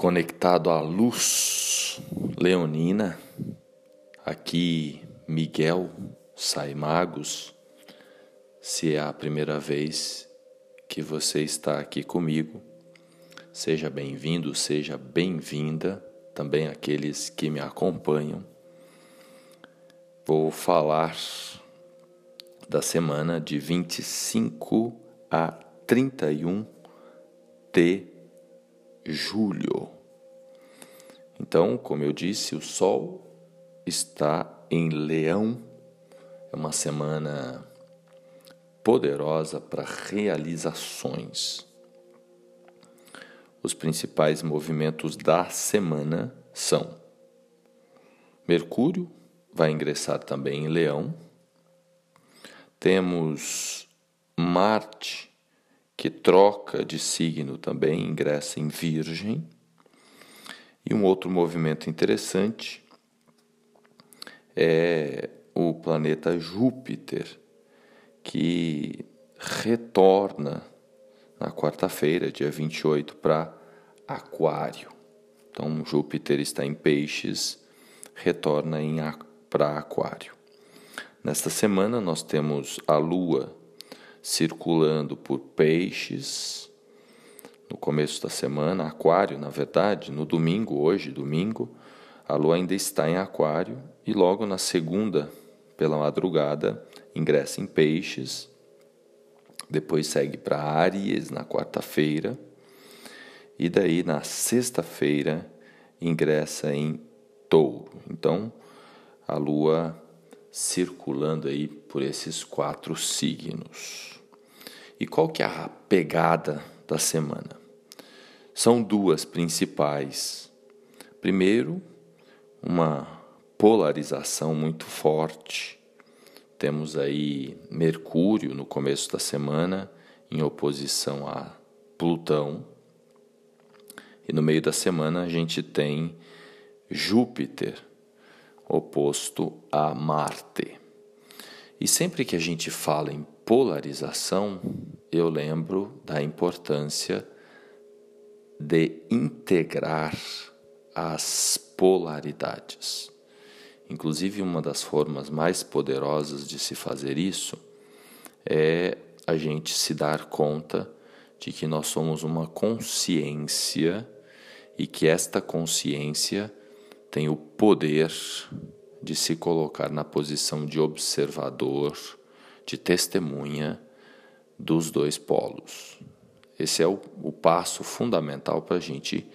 conectado à luz leonina, aqui Miguel Saimagos, se é a primeira vez que você está aqui comigo, seja bem-vindo, seja bem-vinda, também aqueles que me acompanham. Vou falar da semana de 25 a 31 de julho. Então, como eu disse, o Sol está em Leão. É uma semana poderosa para realizações. Os principais movimentos da semana são: Mercúrio vai ingressar também em Leão. Temos Marte que troca de signo também, ingressa em Virgem. E um outro movimento interessante é o planeta Júpiter, que retorna na quarta-feira, dia 28, para Aquário. Então, Júpiter está em Peixes, retorna para Aquário. Nesta semana, nós temos a Lua circulando por peixes no começo da semana, aquário, na verdade, no domingo, hoje, domingo, a lua ainda está em aquário e logo na segunda, pela madrugada, ingressa em peixes, depois segue para Áries na quarta-feira e daí na sexta-feira ingressa em Touro. Então, a lua circulando aí por esses quatro signos. E qual que é a pegada da semana? São duas principais. Primeiro, uma polarização muito forte. Temos aí Mercúrio no começo da semana em oposição a Plutão. E no meio da semana a gente tem Júpiter oposto a Marte. E sempre que a gente fala em polarização, eu lembro da importância de integrar as polaridades. Inclusive, uma das formas mais poderosas de se fazer isso é a gente se dar conta de que nós somos uma consciência e que esta consciência tem o poder de se colocar na posição de observador, de testemunha dos dois polos. Esse é o, o passo fundamental para a gente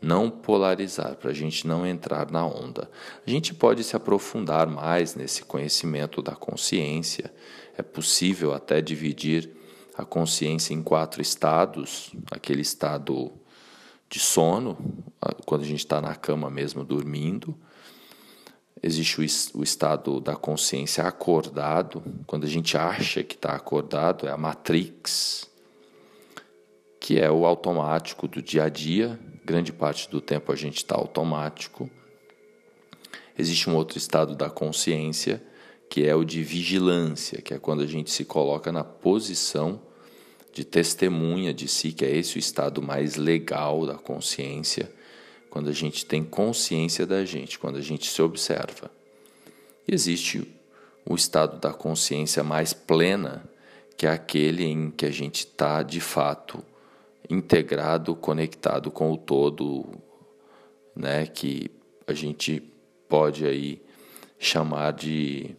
não polarizar, para a gente não entrar na onda. A gente pode se aprofundar mais nesse conhecimento da consciência, é possível até dividir a consciência em quatro estados: aquele estado de sono, quando a gente está na cama mesmo dormindo. Existe o, o estado da consciência acordado, quando a gente acha que está acordado, é a matrix, que é o automático do dia a dia. Grande parte do tempo a gente está automático. Existe um outro estado da consciência, que é o de vigilância, que é quando a gente se coloca na posição de testemunha de si, que é esse o estado mais legal da consciência, quando a gente tem consciência da gente, quando a gente se observa. E existe o estado da consciência mais plena, que é aquele em que a gente está de fato integrado, conectado com o todo, né, que a gente pode aí chamar de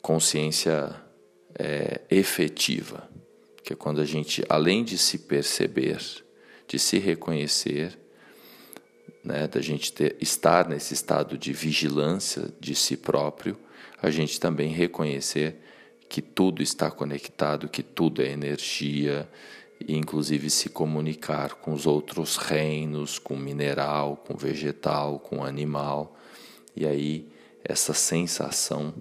consciência é, efetiva que é quando a gente, além de se perceber, de se reconhecer, né, da gente ter, estar nesse estado de vigilância de si próprio, a gente também reconhecer que tudo está conectado, que tudo é energia, e inclusive se comunicar com os outros reinos, com mineral, com vegetal, com animal, e aí essa sensação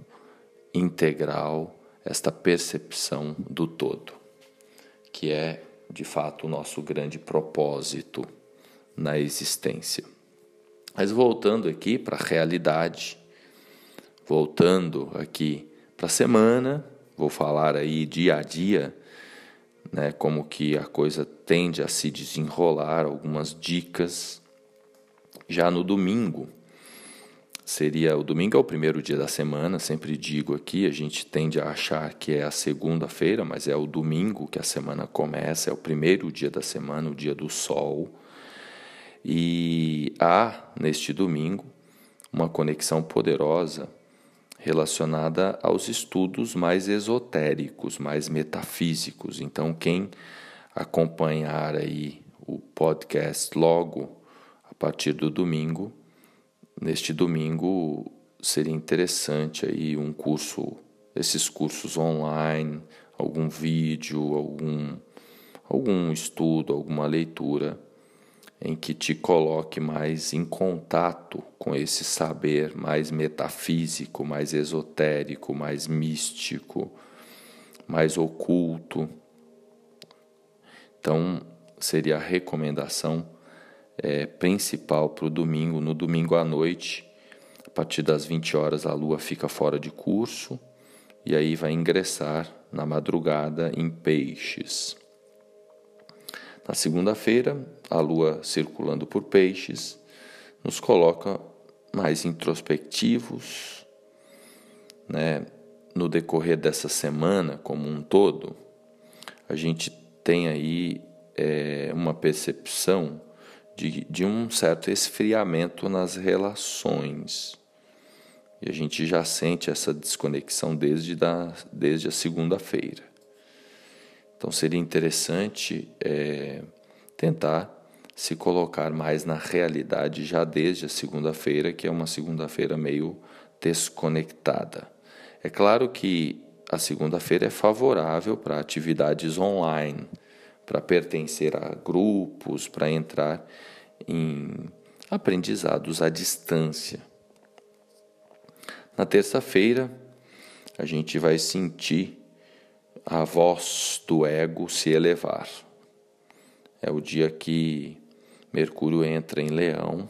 integral, esta percepção do todo que é de fato o nosso grande propósito na existência. Mas voltando aqui para a realidade, voltando aqui para a semana, vou falar aí dia a dia, né, como que a coisa tende a se desenrolar, algumas dicas. Já no domingo, seria o domingo é o primeiro dia da semana, sempre digo aqui, a gente tende a achar que é a segunda-feira, mas é o domingo que a semana começa, é o primeiro dia da semana, o dia do sol. E há neste domingo uma conexão poderosa relacionada aos estudos mais esotéricos, mais metafísicos. Então, quem acompanhar aí o podcast logo a partir do domingo, neste domingo seria interessante aí um curso, esses cursos online, algum vídeo, algum algum estudo, alguma leitura em que te coloque mais em contato com esse saber mais metafísico, mais esotérico, mais místico, mais oculto. Então, seria a recomendação é, principal para o domingo. No domingo à noite, a partir das 20 horas, a lua fica fora de curso e aí vai ingressar na madrugada em peixes. Na segunda-feira, a lua circulando por peixes nos coloca mais introspectivos, né? No decorrer dessa semana como um todo, a gente tem aí é, uma percepção de, de um certo esfriamento nas relações. E a gente já sente essa desconexão desde, da, desde a segunda-feira. Então seria interessante é, tentar se colocar mais na realidade já desde a segunda-feira, que é uma segunda-feira meio desconectada. É claro que a segunda-feira é favorável para atividades online, para pertencer a grupos, para entrar em aprendizados à distância. Na terça-feira, a gente vai sentir a voz do ego se elevar. É o dia que Mercúrio entra em Leão,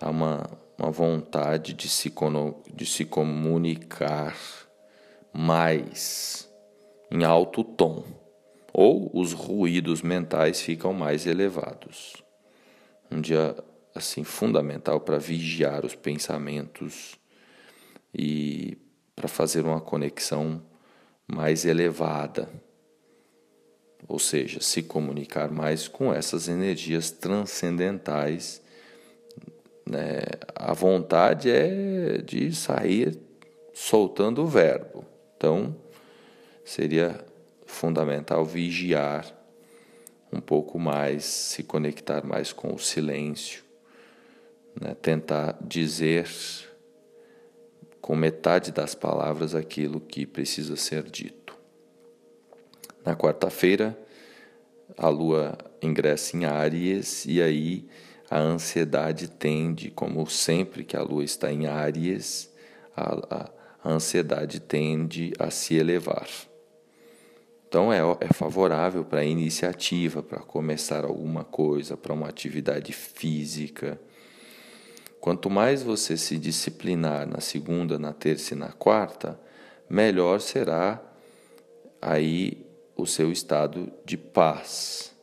há uma, uma vontade de se, de se comunicar mais em alto tom, ou os ruídos mentais ficam mais elevados. Um dia assim fundamental para vigiar os pensamentos e para fazer uma conexão mais elevada, ou seja, se comunicar mais com essas energias transcendentais. Né? A vontade é de sair soltando o verbo. Então, seria fundamental vigiar um pouco mais, se conectar mais com o silêncio, né? tentar dizer com metade das palavras aquilo que precisa ser dito. Na quarta-feira, a lua ingressa em Áries e aí a ansiedade tende, como sempre que a lua está em Áries, a, a, a ansiedade tende a se elevar. Então é, é favorável para iniciativa, para começar alguma coisa, para uma atividade física. Quanto mais você se disciplinar na segunda, na terça e na quarta, melhor será aí o seu estado de paz,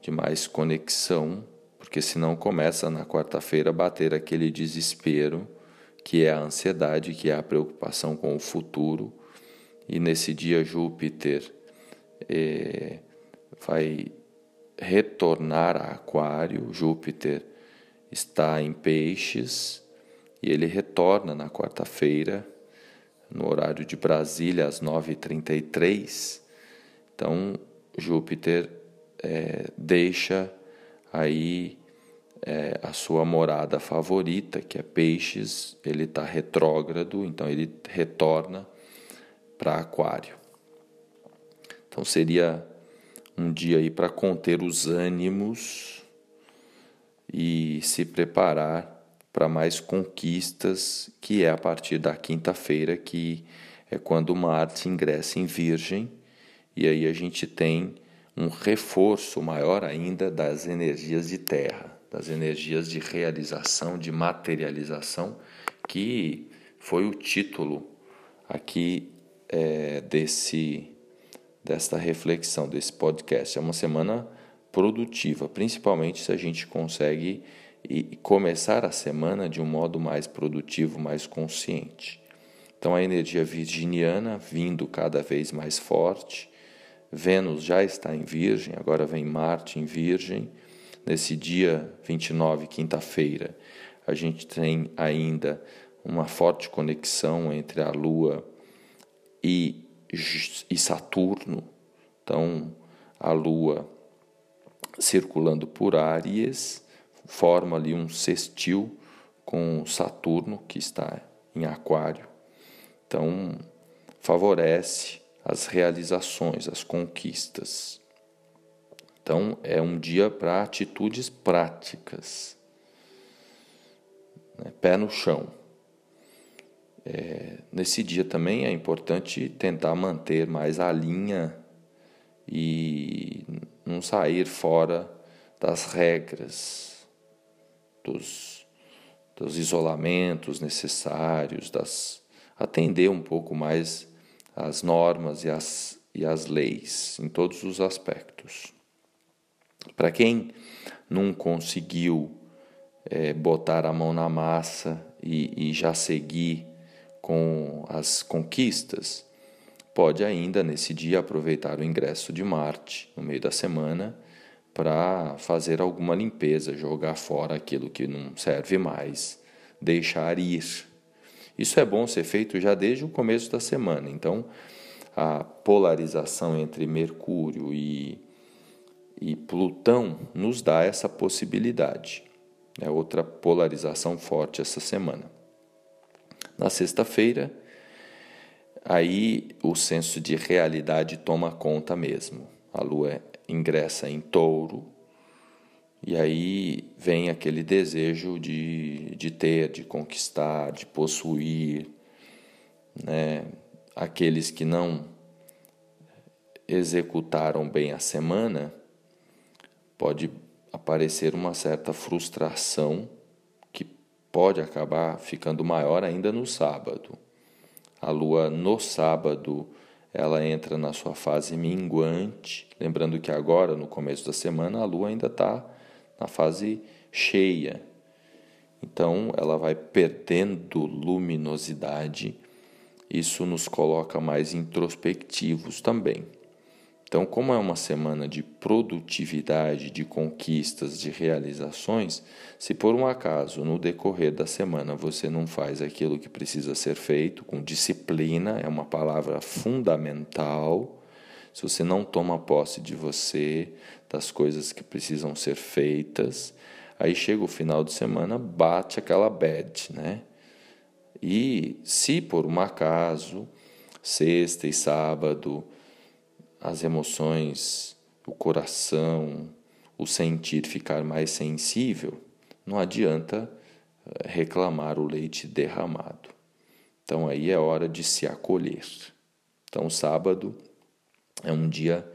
de mais conexão, porque senão começa na quarta-feira a bater aquele desespero, que é a ansiedade, que é a preocupação com o futuro, e nesse dia Júpiter é, vai retornar a Aquário, Júpiter está em Peixes e ele retorna na quarta-feira, no horário de Brasília, às 9h33. Então, Júpiter é, deixa aí é, a sua morada favorita, que é Peixes, ele está retrógrado, então ele retorna para Aquário. Então seria um dia aí para conter os ânimos e se preparar para mais conquistas, que é a partir da quinta-feira, que é quando Marte ingressa em Virgem, e aí a gente tem um reforço maior ainda das energias de terra, das energias de realização, de materialização, que foi o título aqui é, desse desta reflexão, desse podcast. É uma semana produtiva, principalmente se a gente consegue começar a semana de um modo mais produtivo, mais consciente. Então a energia virginiana vindo cada vez mais forte. Vênus já está em Virgem, agora vem Marte em Virgem. Nesse dia 29, quinta-feira, a gente tem ainda uma forte conexão entre a Lua e, e Saturno. Então, a Lua circulando por Áries forma ali um sextil com Saturno, que está em Aquário. Então, favorece as realizações, as conquistas. Então, é um dia para atitudes práticas. Né? Pé no chão. Nesse dia também é importante tentar manter mais a linha e não sair fora das regras, dos, dos isolamentos necessários, das, atender um pouco mais as normas e as, e as leis em todos os aspectos. Para quem não conseguiu é, botar a mão na massa e, e já seguir com as conquistas, pode ainda nesse dia aproveitar o ingresso de Marte no meio da semana para fazer alguma limpeza, jogar fora aquilo que não serve mais, deixar ir. Isso é bom ser feito já desde o começo da semana. Então, a polarização entre Mercúrio e, e Plutão nos dá essa possibilidade. É outra polarização forte essa semana. Na sexta-feira, aí o senso de realidade toma conta mesmo. A lua ingressa em touro, e aí vem aquele desejo de, de ter, de conquistar, de possuir. Né? Aqueles que não executaram bem a semana, pode aparecer uma certa frustração pode acabar ficando maior ainda no sábado. A lua no sábado ela entra na sua fase minguante, lembrando que agora, no começo da semana, a lua ainda está na fase cheia. Então, ela vai perdendo luminosidade. Isso nos coloca mais introspectivos também. Então, como é uma semana de produtividade, de conquistas, de realizações, se por um acaso no decorrer da semana você não faz aquilo que precisa ser feito com disciplina, é uma palavra fundamental. Se você não toma posse de você, das coisas que precisam ser feitas, aí chega o final de semana, bate aquela bad, né? E se por um acaso, sexta e sábado, as emoções, o coração, o sentir ficar mais sensível, não adianta eh, reclamar o leite derramado. Então aí é hora de se acolher. Então sábado é um dia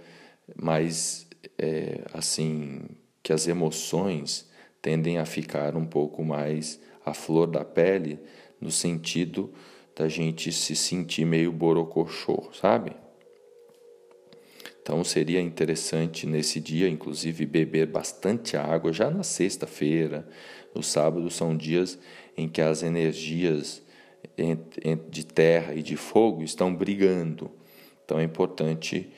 mais é, assim que as emoções tendem a ficar um pouco mais à flor da pele no sentido da gente se sentir meio borocochô, sabe? Então seria interessante nesse dia, inclusive, beber bastante água já na sexta-feira. No sábado são dias em que as energias de terra e de fogo estão brigando. Então é importante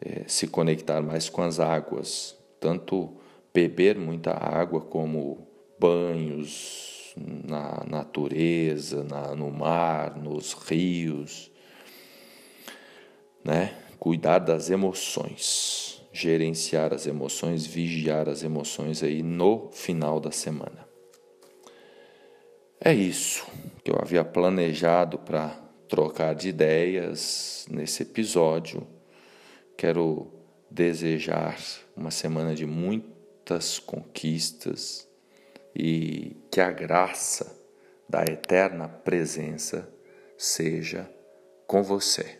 é, se conectar mais com as águas, tanto beber muita água como banhos na natureza, na, no mar, nos rios, né? Cuidar das emoções, gerenciar as emoções, vigiar as emoções aí no final da semana. É isso que eu havia planejado para trocar de ideias nesse episódio. Quero desejar uma semana de muitas conquistas e que a graça da eterna presença seja com você.